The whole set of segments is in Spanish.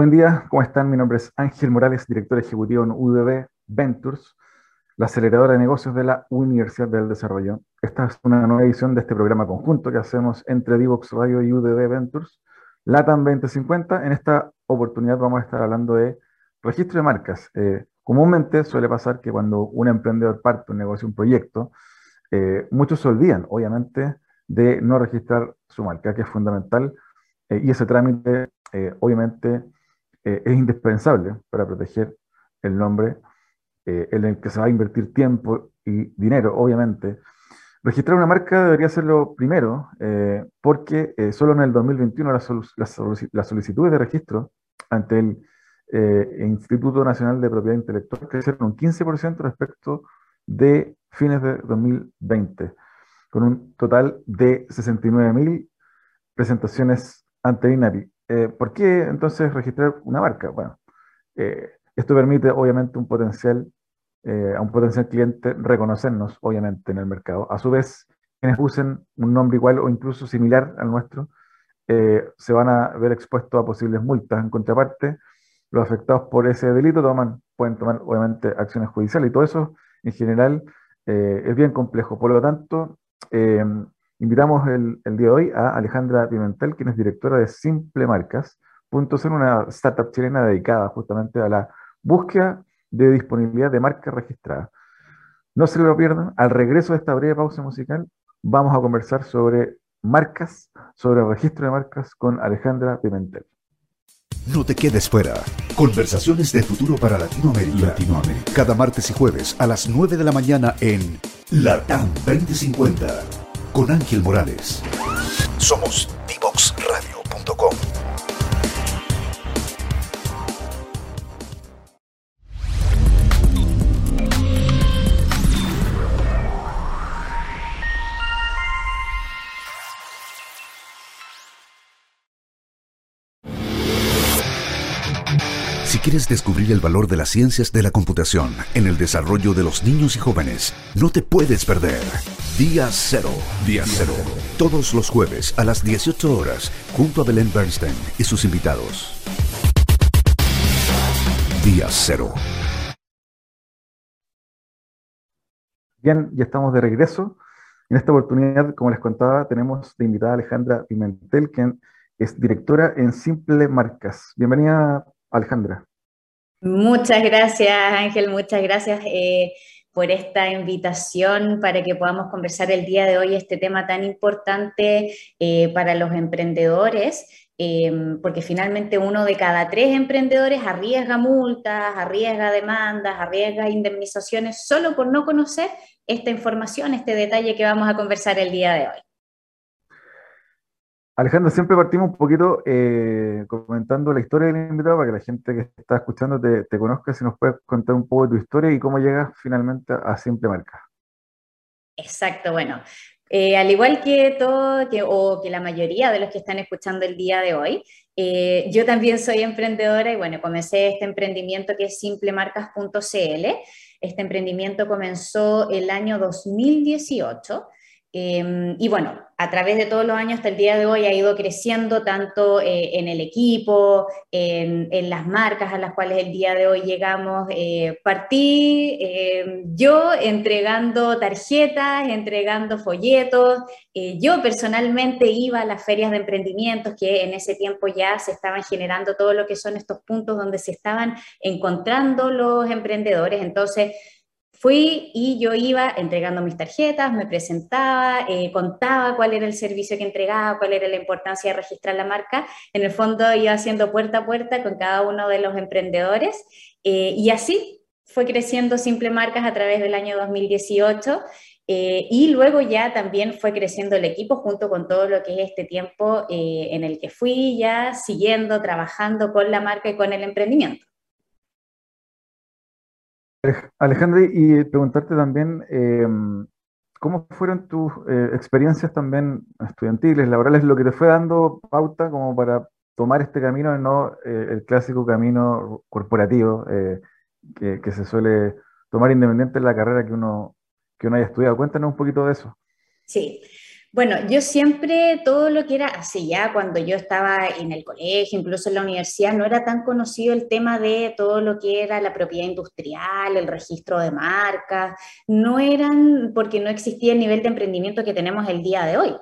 Buen día, ¿cómo están? Mi nombre es Ángel Morales, director ejecutivo en UDB Ventures, la aceleradora de negocios de la Universidad del Desarrollo. Esta es una nueva edición de este programa conjunto que hacemos entre Divox Radio y UDB Ventures, LATAM 2050. En esta oportunidad vamos a estar hablando de registro de marcas. Eh, comúnmente suele pasar que cuando un emprendedor parte un negocio, un proyecto, eh, muchos se olvidan, obviamente, de no registrar su marca, que es fundamental, eh, y ese trámite, obviamente, es indispensable para proteger el nombre en el que se va a invertir tiempo y dinero, obviamente. Registrar una marca debería ser lo primero, porque solo en el 2021 las, las solicitudes de registro ante el eh, Instituto Nacional de Propiedad Intelectual crecieron un 15% respecto de fines de 2020, con un total de 69.000 presentaciones ante INAPI. Eh, ¿Por qué entonces registrar una marca? Bueno, eh, esto permite obviamente un potencial, a un potencial cliente reconocernos obviamente en el mercado. A su vez, quienes usen un nombre igual o incluso similar al nuestro, se van a ver expuestos a posibles multas. En contraparte, los afectados por ese delito toman, pueden tomar obviamente acciones judiciales y todo eso en general eh, es bien complejo. Por lo tanto, eh, invitamos el, día de hoy a Alejandra Pimentel, quien es directora de Simple Marcas, ser una startup chilena dedicada justamente a la búsqueda de disponibilidad de marcas registradas. No se lo pierdan, al regreso de esta breve pausa musical vamos a conversar sobre marcas, sobre registro de marcas con Alejandra Pimentel. No te quedes fuera. Conversaciones de futuro para Latinoamérica. Latinoamérica. Cada martes y jueves a las 9 de la mañana en LATAM 2050 con Ángel Morales. Somos divoxradio.com. quieres descubrir el valor de las ciencias de la computación en el desarrollo de los niños y jóvenes, no te puedes perder. Día Cero. Día Cero. Todos los jueves a las 18 horas, junto a Belén Bernstein y sus invitados. Día Cero. Bien, ya estamos de regreso. En esta oportunidad, como les contaba, tenemos de invitada a Alejandra Pimentel, quien es directora en Simple Marcas. Bienvenida, Alejandra. Muchas gracias, Ángel, muchas gracias eh, por esta invitación para que podamos conversar el día de hoy este tema tan importante eh, para los emprendedores. Em, porque finalmente uno de cada tres emprendedores arriesga multas, arriesga demandas, arriesga indemnizaciones solo por no conocer esta información, este detalle que vamos a conversar el día de hoy. Alejandro, siempre partimos un poquito eh, comentando la historia del invitado para que la gente que está escuchando te, conozca, si nos puedes contar un poco de tu historia y cómo llegas finalmente a Simple Marca. Exacto, bueno, eh, al igual que todo, o que la mayoría de los que están escuchando el día de hoy, eh, yo también soy emprendedora y bueno, comencé este emprendimiento que es simplemarcas.cl. Este emprendimiento comenzó el año 2018 Em, y bueno, a través de todos los años hasta el día de hoy ha ido creciendo tanto eh, en el equipo, en, las marcas a las cuales el día de hoy llegamos. Eh, partí em, yo entregando tarjetas, entregando folletos. Eh, yo personalmente iba a las ferias de emprendimientos que en ese tiempo ya se estaban generando todo lo que son estos puntos donde se estaban encontrando los emprendedores. Entonces, Fui y yo iba entregando mis tarjetas, me presentaba, eh, contaba cuál era el servicio que entregaba, cuál era la importancia de registrar la marca. En el fondo iba haciendo puerta a puerta con cada uno de los emprendedores eh, y así fue creciendo Simple Marcas a través del año 2018 eh, y luego ya también fue creciendo el equipo junto con todo lo que es este tiempo en el que fui ya siguiendo, trabajando con la marca y con el emprendimiento. Alejandro, y preguntarte también, em, ¿cómo fueron tus eh, experiencias también estudiantiles, laborales, lo que te fue dando pauta como para tomar este camino y no eh, el clásico camino corporativo eh, que, se suele tomar independiente de la carrera que uno, que uno haya estudiado? Cuéntanos un poquito de eso. Sí. Bueno, yo siempre todo lo que era así ya cuando yo estaba en el colegio, incluso en la universidad, no era tan conocido el tema de todo lo que era la propiedad industrial, el registro de marcas, no eran porque no existía el nivel de emprendimiento que tenemos el día de hoy.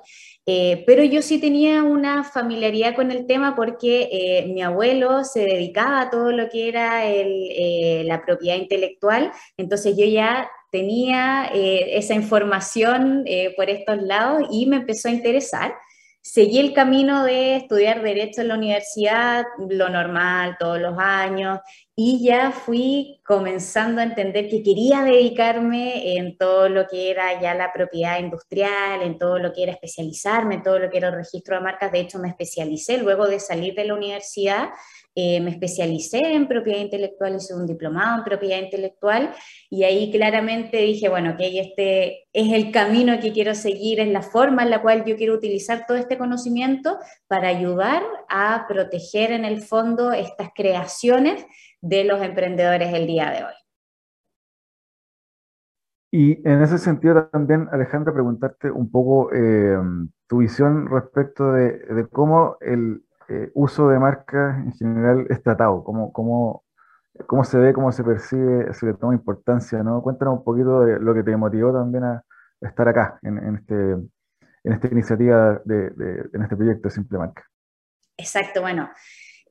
Eh, pero yo sí tenía una familiaridad con el tema porque eh, mi abuelo se dedicaba a todo lo que era eh, la propiedad intelectual, entonces yo ya tenía eh, esa información eh, por estos lados y me empezó a interesar. Seguí el camino de estudiar Derecho en la universidad, lo normal, todos los años, y ya fui comenzando a entender que quería dedicarme en todo lo que era ya la propiedad industrial, en todo lo que era especializarme, en todo lo que era el registro de marcas. De hecho, me especialicé luego de salir de la universidad eh, me especialicé en propiedad intelectual, hice un diplomado en propiedad intelectual y ahí claramente dije, bueno, que este es el camino que quiero seguir, es la forma en la cual yo quiero utilizar todo este conocimiento para ayudar a proteger en el fondo estas creaciones de los emprendedores el día de hoy. Y en ese sentido también, Alejandra, preguntarte un poco eh, tu visión respecto de cómo el, eh, uso de marcas en general es tratado? ¿Cómo, cómo, cómo se ve, cómo se percibe, se le toma importancia? ¿no? Cuéntanos un poquito de lo que te motivó también a estar acá, en, este, en esta iniciativa, de, de, en este proyecto de Simple Marca. Exacto, bueno.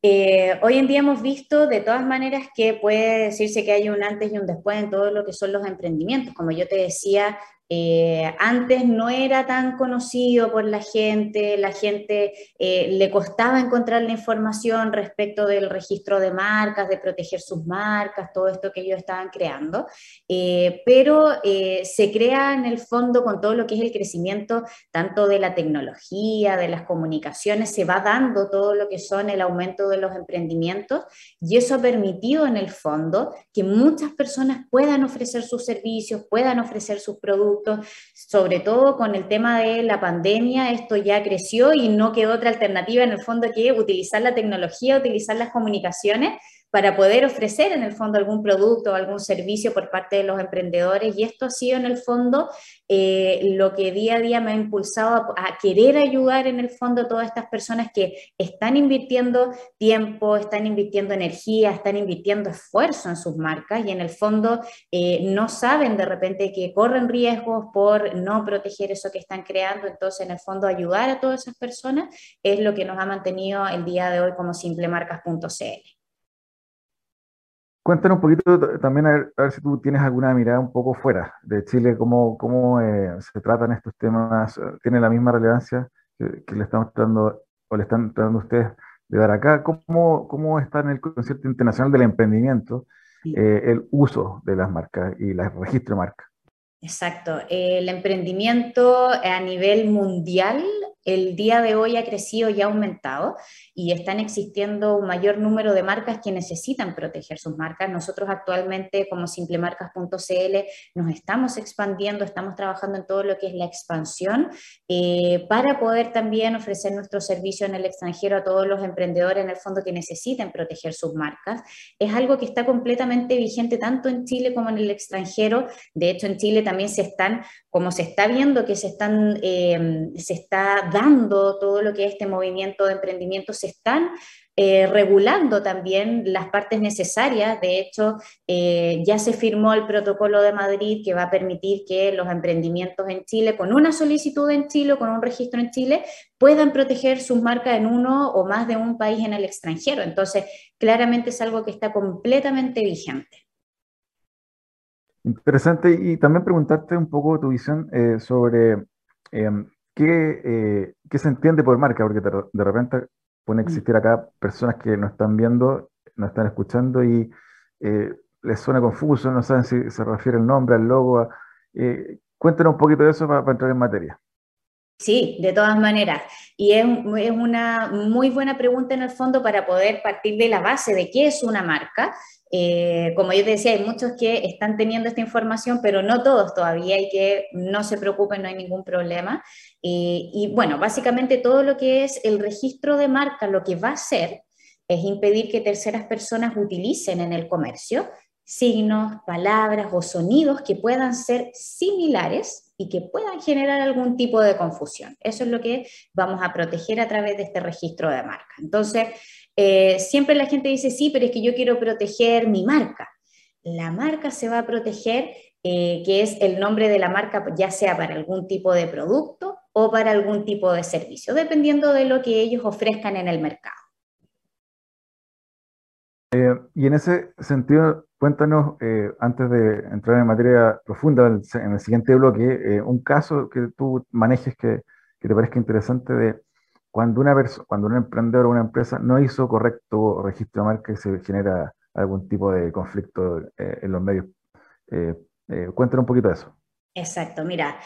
Eh, hoy en día hemos visto de todas maneras que puede decirse que hay un antes y un después en todo lo que son los emprendimientos. Como yo te decía, eh, antes no era tan conocido por la gente, la gente eh, le costaba encontrar la información respecto del registro de marcas, de proteger sus marcas, todo esto que ellos estaban creando, eh, pero se crea en el fondo con todo lo que es el crecimiento tanto de la tecnología, de las comunicaciones, se va dando todo lo que son el aumento de los emprendimientos y eso ha permitido en el fondo que muchas personas puedan ofrecer sus servicios, puedan ofrecer sus productos, sobre todo con el tema de la pandemia, esto ya creció y no quedó otra alternativa en el fondo que utilizar la tecnología, utilizar las comunicaciones para poder ofrecer en el fondo algún producto o algún servicio por parte de los emprendedores. Y esto ha sido en el fondo eh, lo que día a día me ha impulsado a, querer ayudar en el fondo a todas estas personas que están invirtiendo tiempo, están invirtiendo energía, están invirtiendo esfuerzo en sus marcas y en el fondo eh, no saben de repente que corren riesgos por no proteger eso que están creando. Entonces, en el fondo, ayudar a todas esas personas es lo que nos ha mantenido el día de hoy como simplemarcas.cl. Cuéntanos un poquito también, a ver, si tú tienes alguna mirada un poco fuera de Chile, cómo, cómo eh, se tratan estos temas, ¿tiene la misma relevancia que, le estamos tratando o le están tratando ustedes de dar acá? ¿Cómo, cómo está en el concierto internacional del emprendimiento eh, el uso de las marcas y el registro de marcas? Exacto. El emprendimiento a nivel mundial el día de hoy ha crecido y ha aumentado y están existiendo un mayor número de marcas que necesitan proteger sus marcas. Nosotros actualmente como simplemarcas.cl nos estamos expandiendo, estamos trabajando en todo lo que es la expansión eh, para poder también ofrecer nuestro servicio en el extranjero a todos los emprendedores en el fondo que necesiten proteger sus marcas. Es algo que está completamente vigente tanto en Chile como en el extranjero. De hecho, en Chile también se están, como se está viendo que se están, eh, se está dando todo lo que es este movimiento de emprendimiento, se están eh, regulando también las partes necesarias. De hecho, eh, ya se firmó el protocolo de Madrid que va a permitir que los emprendimientos en Chile, con una solicitud en Chile o con un registro en Chile, puedan proteger sus marcas en uno o más de un país en el extranjero. Entonces, claramente es algo que está completamente vigente. Interesante. Y también preguntarte un poco tu visión eh, sobre ¿qué, qué, se entiende por marca, porque de repente pueden mm. existir acá personas que no están viendo, no están escuchando y eh, les suena confuso, no saben si se refiere el nombre, al logo. Eh, cuéntenos un poquito de eso para, entrar en materia. Sí, de todas maneras. Y es, una muy buena pregunta en el fondo para poder partir de la base de qué es una marca eh, como yo te decía, hay muchos que están teniendo esta información, pero no todos todavía y que no se preocupen, no hay ningún problema. Y bueno, básicamente todo lo que es el registro de marca, lo que va a hacer es impedir que terceras personas utilicen en el comercio signos, palabras o sonidos que puedan ser similares y que puedan generar algún tipo de confusión. Eso es lo que vamos a proteger a través de este registro de marca. Entonces, eh, siempre la gente dice, sí, pero es que yo quiero proteger mi marca. La marca se va a proteger, eh, que es el nombre de la marca, ya sea para algún tipo de producto o para algún tipo de servicio, dependiendo de lo que ellos ofrezcan en el mercado. Eh, y en ese sentido, cuéntanos, eh, antes de entrar en materia profunda en el siguiente bloque, eh, un caso que tú manejes que, te parezca interesante de cuando una cuando un emprendedor o una empresa no hizo correcto registro de marca y se genera algún tipo de conflicto en los medios. cuéntanos un poquito de eso. Exacto, mira,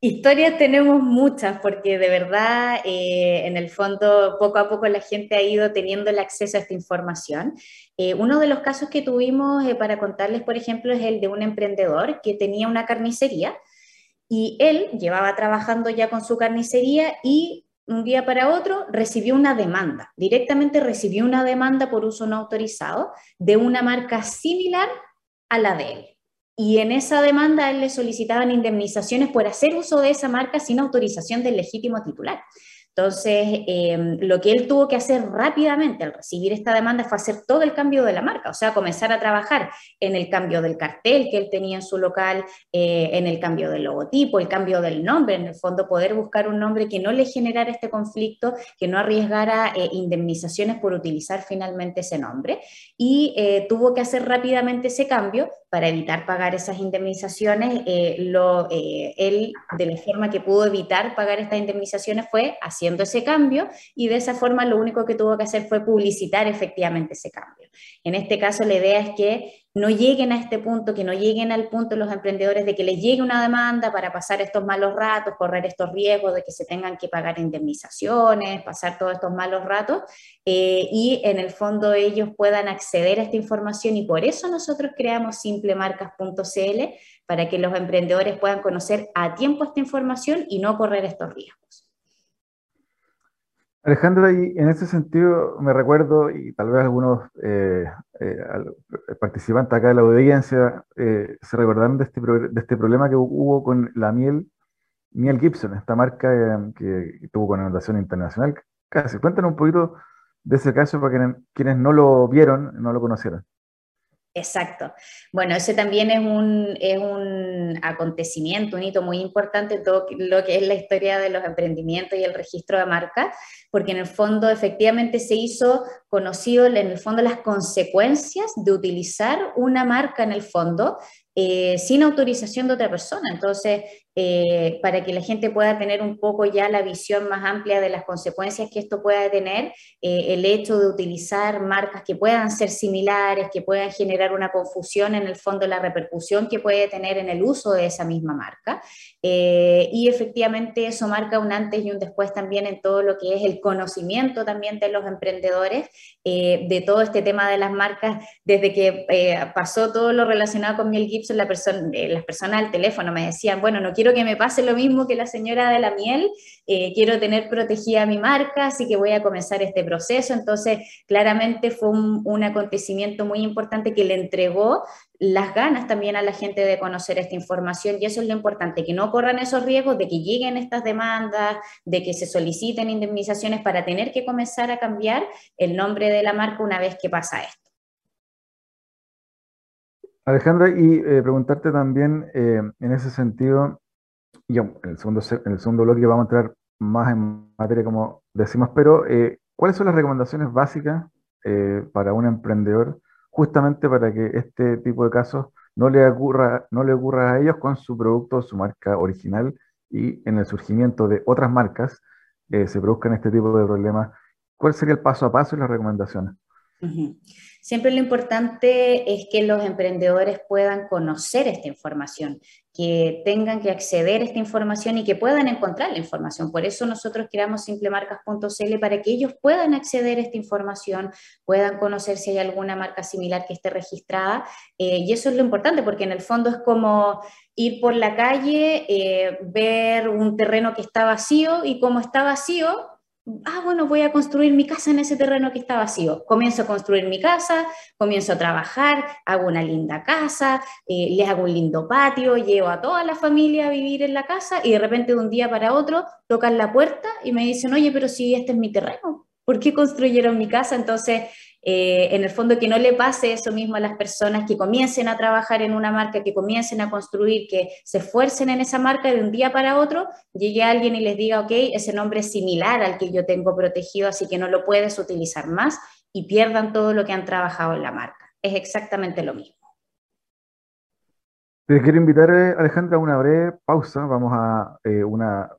Historias tenemos muchas porque de verdad eh, en el fondo poco a poco la gente ha ido teniendo el acceso a esta información. Eh, uno de los casos que tuvimos eh, para contarles, por ejemplo, es el de un emprendedor que tenía una carnicería y él llevaba trabajando ya con su carnicería y un día para otro recibió una demanda, directamente recibió una demanda por uso no autorizado de una marca similar a la de él y en esa demanda él le solicitaban indemnizaciones por hacer uso de esa marca sin autorización del legítimo titular. Entonces, em, lo que él tuvo que hacer rápidamente al recibir esta demanda fue hacer todo el cambio de la marca, o sea, comenzar a trabajar en el cambio del cartel que él tenía en su local, eh, en el cambio del logotipo, el cambio del nombre, en el fondo poder buscar un nombre que no le generara este conflicto, que no arriesgara eh, indemnizaciones por utilizar finalmente ese nombre. Y eh, tuvo que hacer rápidamente ese cambio para evitar pagar esas indemnizaciones. lo, él, de la forma que pudo evitar pagar estas indemnizaciones fue haciendo ese cambio y de esa forma lo único que tuvo que hacer fue publicitar efectivamente ese cambio. En este caso la idea es que no lleguen a este punto, que no lleguen al punto los emprendedores de que les llegue una demanda para pasar estos malos ratos, correr estos riesgos de que se tengan que pagar indemnizaciones, pasar todos estos malos ratos, eh, y en el fondo ellos puedan acceder a esta información y por eso nosotros creamos simplemarcas.cl para que los emprendedores puedan conocer a tiempo esta información y no correr estos riesgos. Alejandra, y en ese sentido me recuerdo, y tal vez algunos eh, eh, participantes acá de la audiencia eh, se recordaron de este, este problema que hubo con la miel, miel Gibson, esta marca que tuvo connotación internacional. Casi, cuéntanos un poquito de ese caso para quienes no lo vieron, no lo conocieran. Exacto. Bueno, ese también es un, es un acontecimiento, un hito muy importante todo lo que es la historia de los emprendimientos y el registro de marca, porque en el fondo efectivamente se hizo conocido en el fondo las consecuencias de utilizar una marca en el fondo eh, sin autorización de otra persona. Entonces, eh, para que la gente pueda tener un poco ya la visión más amplia de las consecuencias que esto pueda tener, eh, el hecho de utilizar marcas que puedan ser similares, que puedan generar una confusión en el fondo, la repercusión que puede tener en el uso de esa misma marca. Eh, y efectivamente eso marca un antes y un después también en todo lo que es el conocimiento también de los emprendedores, de todo este tema de las marcas, desde que pasó todo lo relacionado con Miel Gibson, las personas al teléfono me decían, bueno, no quiero que me pase lo mismo que la señora de la miel, eh, quiero tener protegida mi marca, así que voy a comenzar este proceso. Entonces, claramente fue un, acontecimiento muy importante que le entregó las ganas también a la gente de conocer esta información y eso es lo importante, que no corran esos riesgos de que lleguen estas demandas, de que se soliciten indemnizaciones para tener que comenzar a cambiar el nombre de la marca una vez que pasa esto. Alejandra, y eh, preguntarte también eh, en ese sentido, y en el segundo, en el segundo bloque vamos a entrar más en materia, como decimos, pero eh, ¿cuáles son las recomendaciones básicas eh, para un emprendedor justamente para que este tipo de casos no le ocurra, no le ocurra a ellos con su producto, su marca original y en el surgimiento de otras marcas eh, se produzcan este tipo de problemas? ¿Cuál sería el paso a paso y las recomendaciones? Siempre lo importante es que los emprendedores puedan conocer esta información, que tengan que acceder a esta información y que puedan encontrar la información. Por eso nosotros creamos simplemarcas.cl para que ellos puedan acceder a esta información, puedan conocer si hay alguna marca similar que esté registrada. Eh, y eso es lo importante porque en el fondo es como ir por la calle, eh, ver un terreno que está vacío y como está vacío, ah, bueno, voy a construir mi casa en ese terreno que está vacío. Comienzo a construir mi casa, comienzo a trabajar, hago una linda casa, eh, les hago un lindo patio, llevo a toda la familia a vivir en la casa y de repente de un día para otro tocan la puerta y me dicen, oye, pero si este es mi terreno, ¿por qué construyeron mi casa? Entonces, eh, en el fondo que no le pase eso mismo a las personas que comiencen a trabajar en una marca, que comiencen a construir, que se esfuercen en esa marca de un día para otro, llegue alguien y les diga, ok, ese nombre es similar al que yo tengo protegido, así que no lo puedes utilizar más y pierdan todo lo que han trabajado en la marca. Es exactamente lo mismo. Te quiero invitar, eh, Alejandra, a una breve pausa. Vamos a eh, una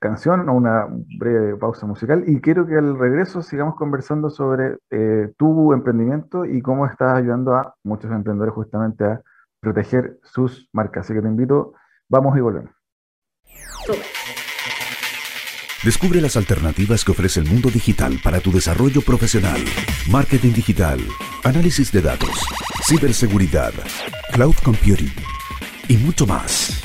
canción o una breve pausa musical y quiero que al regreso sigamos conversando sobre eh, tu emprendimiento y cómo estás ayudando a muchos emprendedores justamente a proteger sus marcas. Así que te invito, vamos y volvemos. Descubre las alternativas que ofrece el mundo digital para tu desarrollo profesional. Marketing digital, análisis de datos, ciberseguridad, cloud computing y mucho más.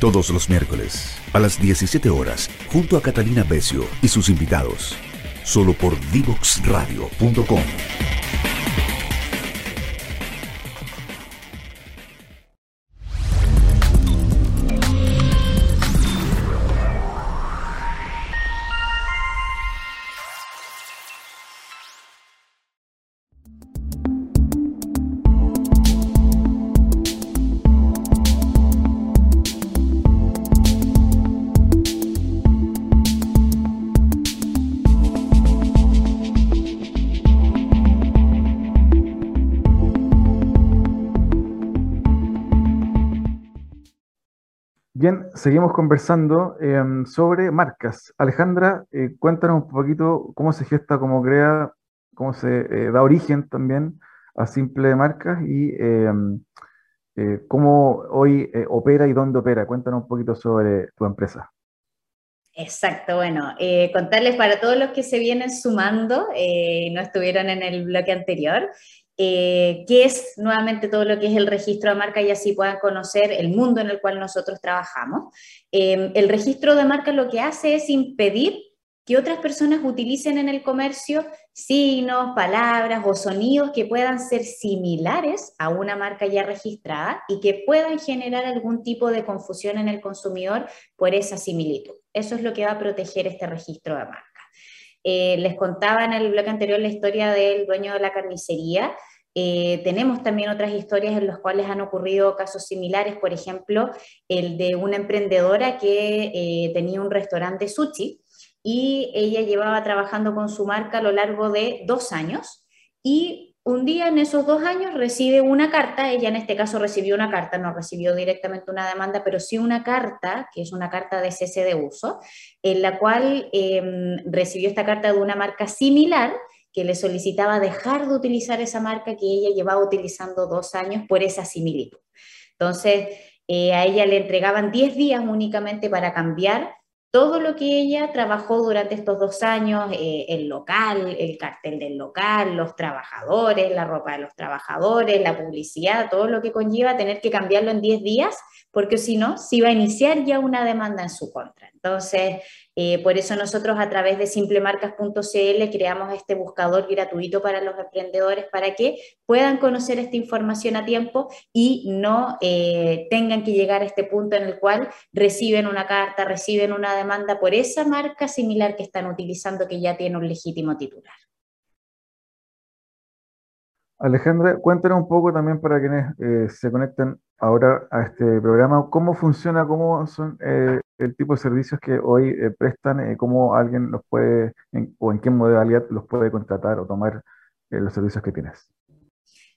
Todos los miércoles a las 17 horas junto a Catalina Becio y sus invitados. Solo por divoxradio.com. Bien, seguimos conversando em, sobre marcas. Alejandra, eh, cuéntanos un poquito cómo se gesta, cómo crea, cómo se eh, da origen también a Simple Marcas y em, eh, cómo hoy opera y dónde opera. Cuéntanos un poquito sobre tu empresa. Exacto, bueno, contarles para todos los que se vienen sumando, no estuvieron en el bloque anterior, eh, qué es nuevamente todo lo que es el registro de marca y así puedan conocer el mundo en el cual nosotros trabajamos. Em, el registro de marca lo que hace es impedir que otras personas utilicen en el comercio signos, palabras o sonidos que puedan ser similares a una marca ya registrada y que puedan generar algún tipo de confusión en el consumidor por esa similitud. Eso es lo que va a proteger este registro de marca. Eh, les contaba en el bloque anterior la historia del dueño de la carnicería. Eh, tenemos también otras historias en las cuales han ocurrido casos similares, por ejemplo, el de una emprendedora que eh, tenía un restaurante sushi y ella llevaba trabajando con su marca a lo largo de dos años y un día en esos dos años recibe una carta, ella en este caso recibió una carta, no recibió directamente una demanda, pero sí una carta, que es una carta de cese de uso, en la cual em, recibió esta carta de una marca similar que le solicitaba dejar de utilizar esa marca que ella llevaba utilizando dos años por esa similitud. Entonces, eh, a ella le entregaban 10 días únicamente para cambiar todo lo que ella trabajó durante estos dos años, eh, el local, el cartel del local, los trabajadores, la ropa de los trabajadores, la publicidad, todo lo que conlleva tener que cambiarlo en 10 días, porque si no, se iba a iniciar ya una demanda en su contra. Entonces, eh, por eso nosotros a través de simplemarcas.cl creamos este buscador gratuito para los emprendedores para que puedan conocer esta información a tiempo y no eh, tengan que llegar a este punto en el cual reciben una carta, reciben una demanda por esa marca similar que están utilizando que ya tiene un legítimo titular. Alejandra, cuéntanos un poco también para quienes eh, se conecten ahora a este programa, cómo funciona, cómo son el tipo de servicios que hoy eh, prestan, cómo alguien los puede, o en qué modalidad los puede contratar o tomar los servicios que tienes.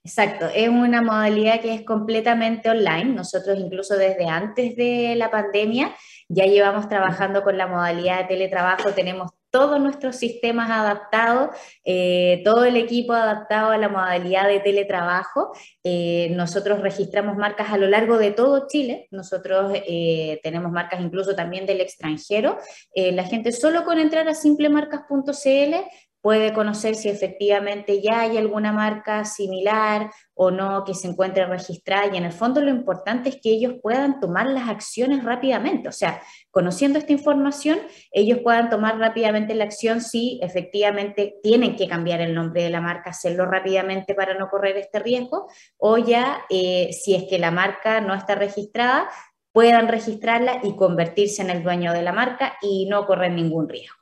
Exacto, es una modalidad que es completamente online. Nosotros incluso desde antes de la pandemia ya llevamos trabajando con la modalidad de teletrabajo, tenemos todos nuestros sistemas adaptados, eh, todo el equipo adaptado a la modalidad de teletrabajo. Eh, nosotros registramos marcas a lo largo de todo Chile, nosotros eh, tenemos marcas incluso también del extranjero. la gente solo con entrar a simplemarcas.cl puede conocer si efectivamente ya hay alguna marca similar o no que se encuentre registrada. Y en el fondo lo importante es que ellos puedan tomar las acciones rápidamente. O sea, conociendo esta información, ellos puedan tomar rápidamente la acción si efectivamente tienen que cambiar el nombre de la marca, hacerlo rápidamente para no correr este riesgo, o ya eh, si es que la marca no está registrada, puedan registrarla y convertirse en el dueño de la marca y no correr ningún riesgo.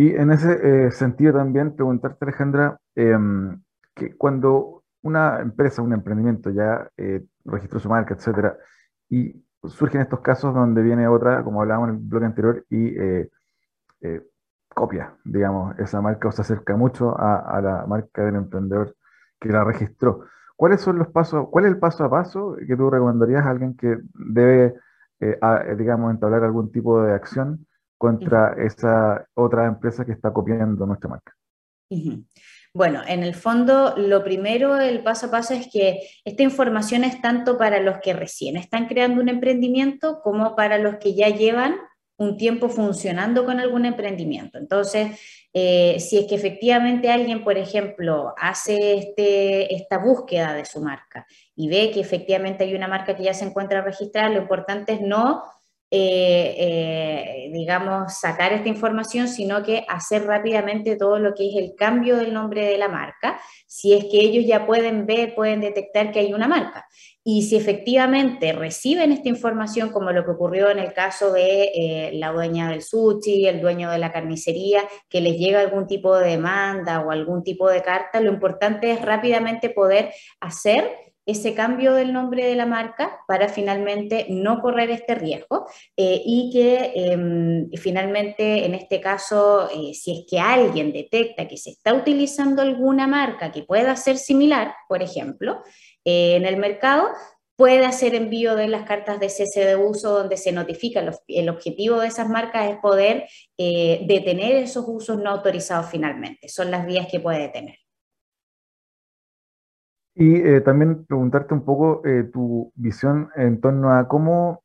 Y en ese eh, sentido también preguntarte, Alejandra, em, que cuando una empresa, un emprendimiento ya eh, registró su marca, etcétera, y surgen estos casos donde viene otra, como hablábamos en el blog anterior, y eh, copia, digamos, esa marca o se acerca mucho a, la marca del emprendedor que la registró. ¿Cuáles son los pasos, cuál es el paso a paso que tú recomendarías a alguien que debe, digamos, entablar algún tipo de acción contra esa otra empresa que está copiando nuestra marca? Bueno, en el fondo, lo primero, el paso a paso es que esta información es tanto para los que recién están creando un emprendimiento como para los que ya llevan un tiempo funcionando con algún emprendimiento. Entonces, eh, si es que efectivamente alguien, por ejemplo, hace este, esta búsqueda de su marca y ve que efectivamente hay una marca que ya se encuentra registrada, lo importante es no eh, eh, digamos, sacar esta información, sino que hacer rápidamente todo lo que es el cambio del nombre de la marca, si es que ellos ya pueden ver, pueden detectar que hay una marca. Y si efectivamente reciben esta información, como lo que ocurrió en el caso de eh, la dueña del sushi, el dueño de la carnicería, que les llega algún tipo de demanda o algún tipo de carta, lo importante es rápidamente poder hacer ese cambio del nombre de la marca para finalmente no correr este riesgo eh, y que em, finalmente en este caso, eh, si es que alguien detecta que se está utilizando alguna marca que pueda ser similar, por ejemplo, eh, en el mercado, puede hacer envío de las cartas de cese de uso donde se notifica, el objetivo de esas marcas es poder detener esos usos no autorizados finalmente, son las vías que puede tener. Y eh, también preguntarte un poco eh, tu visión en torno a cómo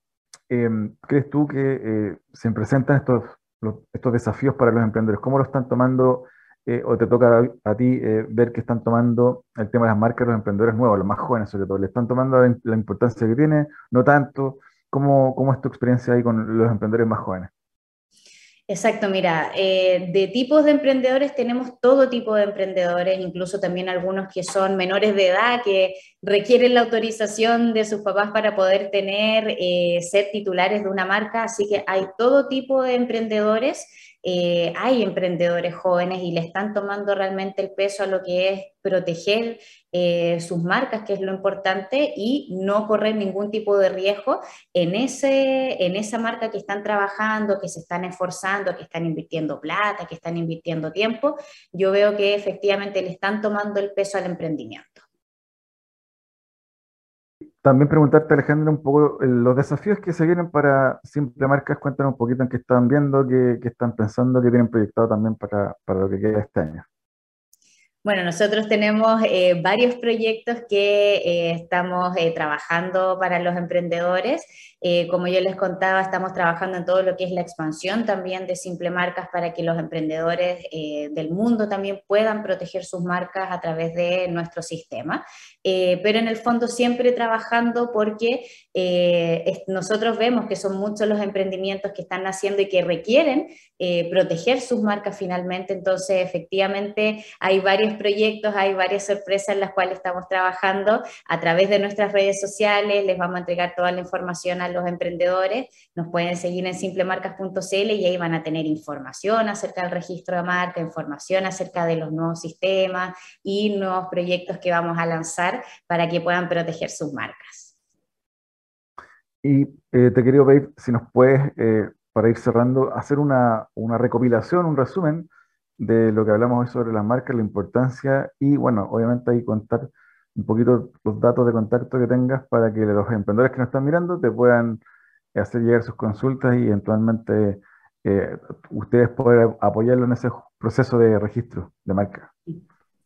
em, crees tú que eh, se presentan estos, estos desafíos para los emprendedores, cómo lo están tomando o te toca a, ti ver que están tomando el tema de las marcas los emprendedores nuevos, los más jóvenes sobre todo, le están tomando la, importancia que tiene, no tanto, ¿cómo, cómo es tu experiencia ahí con los emprendedores más jóvenes? Exacto, mira, eh, de tipos de emprendedores tenemos todo tipo de emprendedores, incluso también algunos que son menores de edad, que requieren la autorización de sus papás para poder tener, eh, ser titulares de una marca, así que hay todo tipo de emprendedores eh, hay emprendedores jóvenes y le están tomando realmente el peso a lo que es proteger eh, sus marcas, que es lo importante, y no correr ningún tipo de riesgo en, ese, en esa marca que están trabajando, que se están esforzando, que están invirtiendo plata, que están invirtiendo tiempo. Yo veo que efectivamente le están tomando el peso al emprendimiento. También preguntarte, Alejandro, un poco eh, los desafíos que se vienen para Simple Marcas. Cuéntanos un poquito en qué están viendo, qué, están pensando, qué tienen proyectado también para, para lo que queda este año. Bueno, nosotros tenemos eh, varios proyectos que eh, estamos trabajando para los emprendedores. Como yo les contaba, estamos trabajando en todo lo que es la expansión también de Simple Marcas para que los emprendedores del mundo también puedan proteger sus marcas a través de nuestro sistema. pero en el fondo siempre trabajando porque nosotros vemos que son muchos los emprendimientos que están naciendo y que requieren proteger sus marcas finalmente. Entonces, efectivamente, hay varios proyectos, hay varias sorpresas en las cuales estamos trabajando a través de nuestras redes sociales, les vamos a entregar toda la información a los emprendedores, nos pueden seguir en simplemarcas.cl y ahí van a tener información acerca del registro de marca, información acerca de los nuevos sistemas y nuevos proyectos que vamos a lanzar para que puedan proteger sus marcas. Y eh, te quería pedir si nos puedes, eh, para ir cerrando, hacer una, una recopilación, un resumen de lo que hablamos hoy sobre las marcas, la importancia y, bueno, obviamente ahí contar un poquito los datos de contacto que tengas para que los emprendedores que nos están mirando te puedan hacer llegar sus consultas y eventualmente eh, ustedes puedan apoyarlo en ese proceso de registro de marca.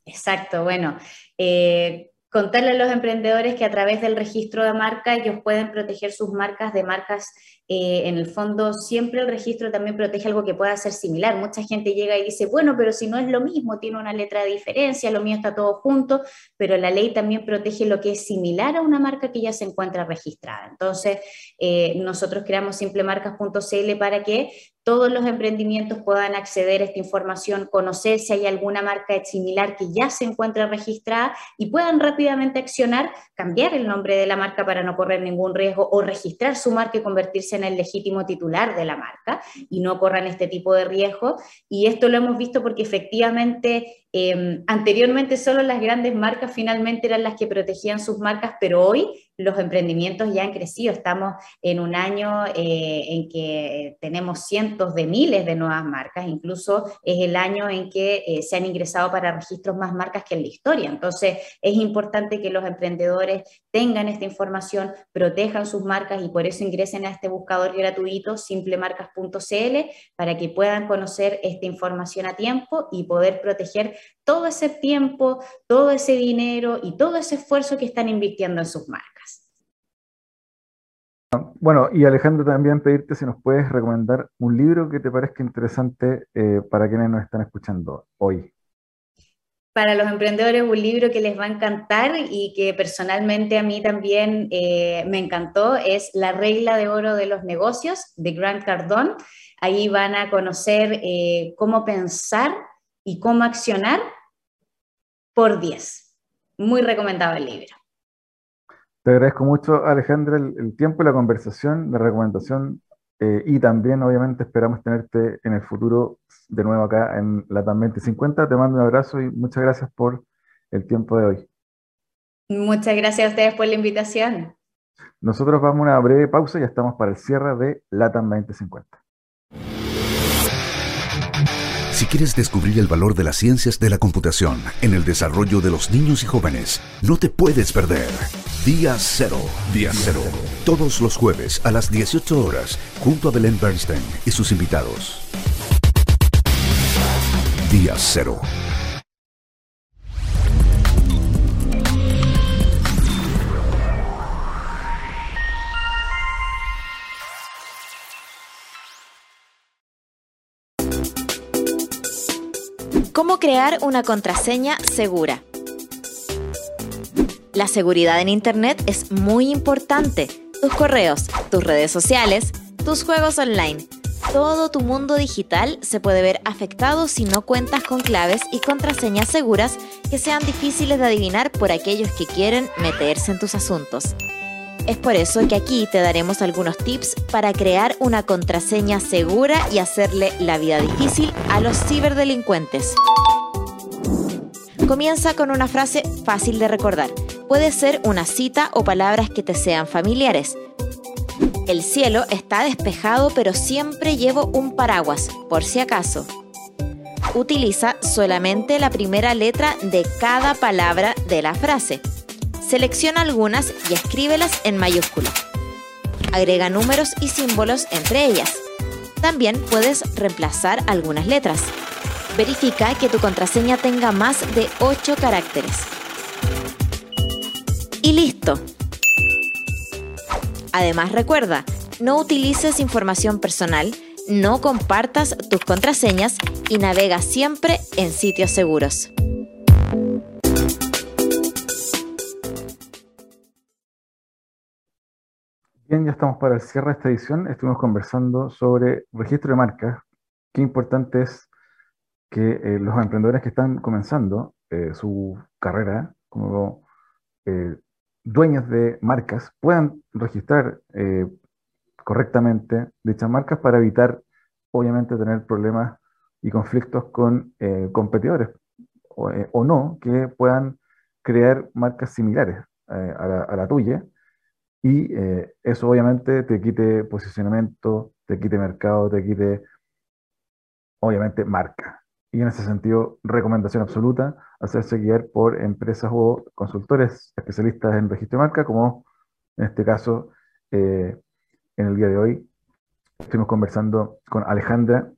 Exacto, bueno, eh, contarle a los emprendedores que a través del registro de marca ellos pueden proteger sus marcas de marcas eh, en el fondo siempre el registro también protege algo que pueda ser similar. Mucha gente llega y dice, bueno, pero si no es lo mismo, tiene una letra de diferencia, lo mío está todo junto, pero la ley también protege lo que es similar a una marca que ya se encuentra registrada. Entonces, eh, nosotros creamos simplemarcas.cl para que todos los emprendimientos puedan acceder a esta información, conocer si hay alguna marca similar que ya se encuentra registrada y puedan rápidamente accionar, cambiar el nombre de la marca para no correr ningún riesgo o registrar su marca y convertirse en el legítimo titular de la marca y no corran este tipo de riesgo. Y esto lo hemos visto porque efectivamente Em, anteriormente solo las grandes marcas finalmente eran las que protegían sus marcas, pero hoy los emprendimientos ya han crecido. Estamos en un año eh, en que tenemos cientos de miles de nuevas marcas, incluso es el año en que eh, se han ingresado para registros más marcas que en la historia. Entonces es importante que los emprendedores tengan esta información, protejan sus marcas y por eso ingresen a este buscador gratuito simplemarcas.cl para que puedan conocer esta información a tiempo y poder proteger todo ese tiempo, todo ese dinero y todo ese esfuerzo que están invirtiendo en sus marcas. Bueno, y Alejandro, también pedirte si nos puedes recomendar un libro que te parezca interesante eh, para quienes nos están escuchando hoy. Para los emprendedores, un libro que les va a encantar y que personalmente a mí también eh, me encantó es La regla de oro de los negocios de Grant Cardone. Ahí van a conocer eh, cómo pensar y cómo accionar por 10. Muy recomendado el libro. Te agradezco mucho, Alejandra, el, tiempo y la conversación, la recomendación eh, y también, obviamente, esperamos tenerte en el futuro de nuevo acá en la TAM 2050. Te mando un abrazo y muchas gracias por el tiempo de hoy. Muchas gracias a ustedes por la invitación. Nosotros vamos a una breve pausa y ya estamos para el cierre de LATAM 2050. Si quieres descubrir el valor de las ciencias de la computación en el desarrollo de los niños y jóvenes, no te puedes perder. Día Cero. Día Cero. Todos los jueves a las 18 horas, junto a Belén Bernstein y sus invitados. Día Cero. ¿Cómo crear una contraseña segura? La seguridad en Internet es muy importante. Tus correos, tus redes sociales, tus juegos online. Todo tu mundo digital se puede ver afectado si no cuentas con claves y contraseñas seguras que sean difíciles de adivinar por aquellos que quieren meterse en tus asuntos. Es por eso que aquí te daremos algunos tips para crear una contraseña segura y hacerle la vida difícil a los ciberdelincuentes. Comienza con una frase fácil de recordar. Puede ser una cita o palabras que te sean familiares. El cielo está despejado pero siempre llevo un paraguas, por si acaso. Utiliza solamente la primera letra de cada palabra de la frase. Selecciona algunas y escríbelas en mayúscula. Agrega números y símbolos entre ellas. También puedes reemplazar algunas letras. Verifica que tu contraseña tenga más de 8 caracteres. Y listo. Además recuerda, no utilices información personal, no compartas tus contraseñas y navega siempre en sitios seguros. Bien, ya estamos para el cierre de esta edición. Estuvimos conversando sobre registro de marcas. Qué importante es que eh, los emprendedores que están comenzando eh, su carrera como eh, dueños de marcas puedan registrar correctamente dichas marcas para evitar, obviamente, tener problemas y conflictos con competidores o, no, que puedan crear marcas similares a la tuya y eh, eso obviamente te quite posicionamiento, te quite mercado, te quite obviamente marca. Y en ese sentido, recomendación absoluta, hacerse guiar por empresas o consultores especialistas en registro de marca, como en este caso, eh, en el día de hoy, estuvimos conversando con Alejandra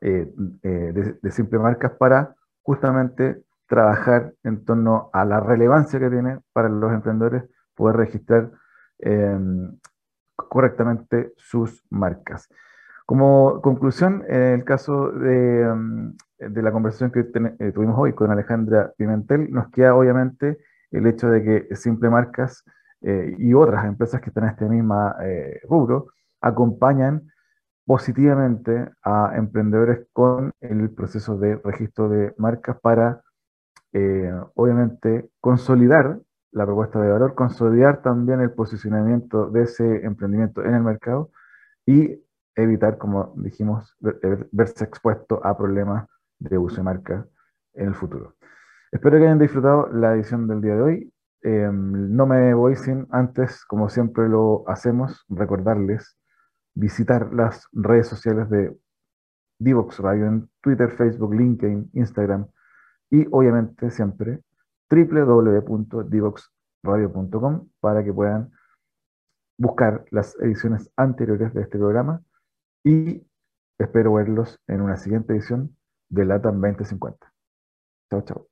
eh, de, de Simple Marcas para justamente trabajar en torno a la relevancia que tiene para los emprendedores poder registrar Em, correctamente sus marcas. Como conclusión, en el caso de, mm, la conversación que eh, tuvimos hoy con Alejandra Pimentel, nos queda obviamente el hecho de que Simple Marcas eh, y otras empresas que están en este mismo eh, rubro acompañan positivamente a emprendedores con el proceso de registro de marcas para, obviamente, consolidar la propuesta de valor, consolidar también el posicionamiento de ese emprendimiento en el mercado y evitar, como dijimos, verse expuesto a problemas de uso de marca en el futuro. Espero que hayan disfrutado la edición del día de hoy. Em, no me voy sin antes, como siempre lo hacemos, recordarles visitar las redes sociales de Divox Radio en Twitter, Facebook, LinkedIn, Instagram y obviamente siempre www.divoxradio.com para que puedan buscar las ediciones anteriores de este programa y espero verlos en una siguiente edición de LATAM 2050. Chao, chao.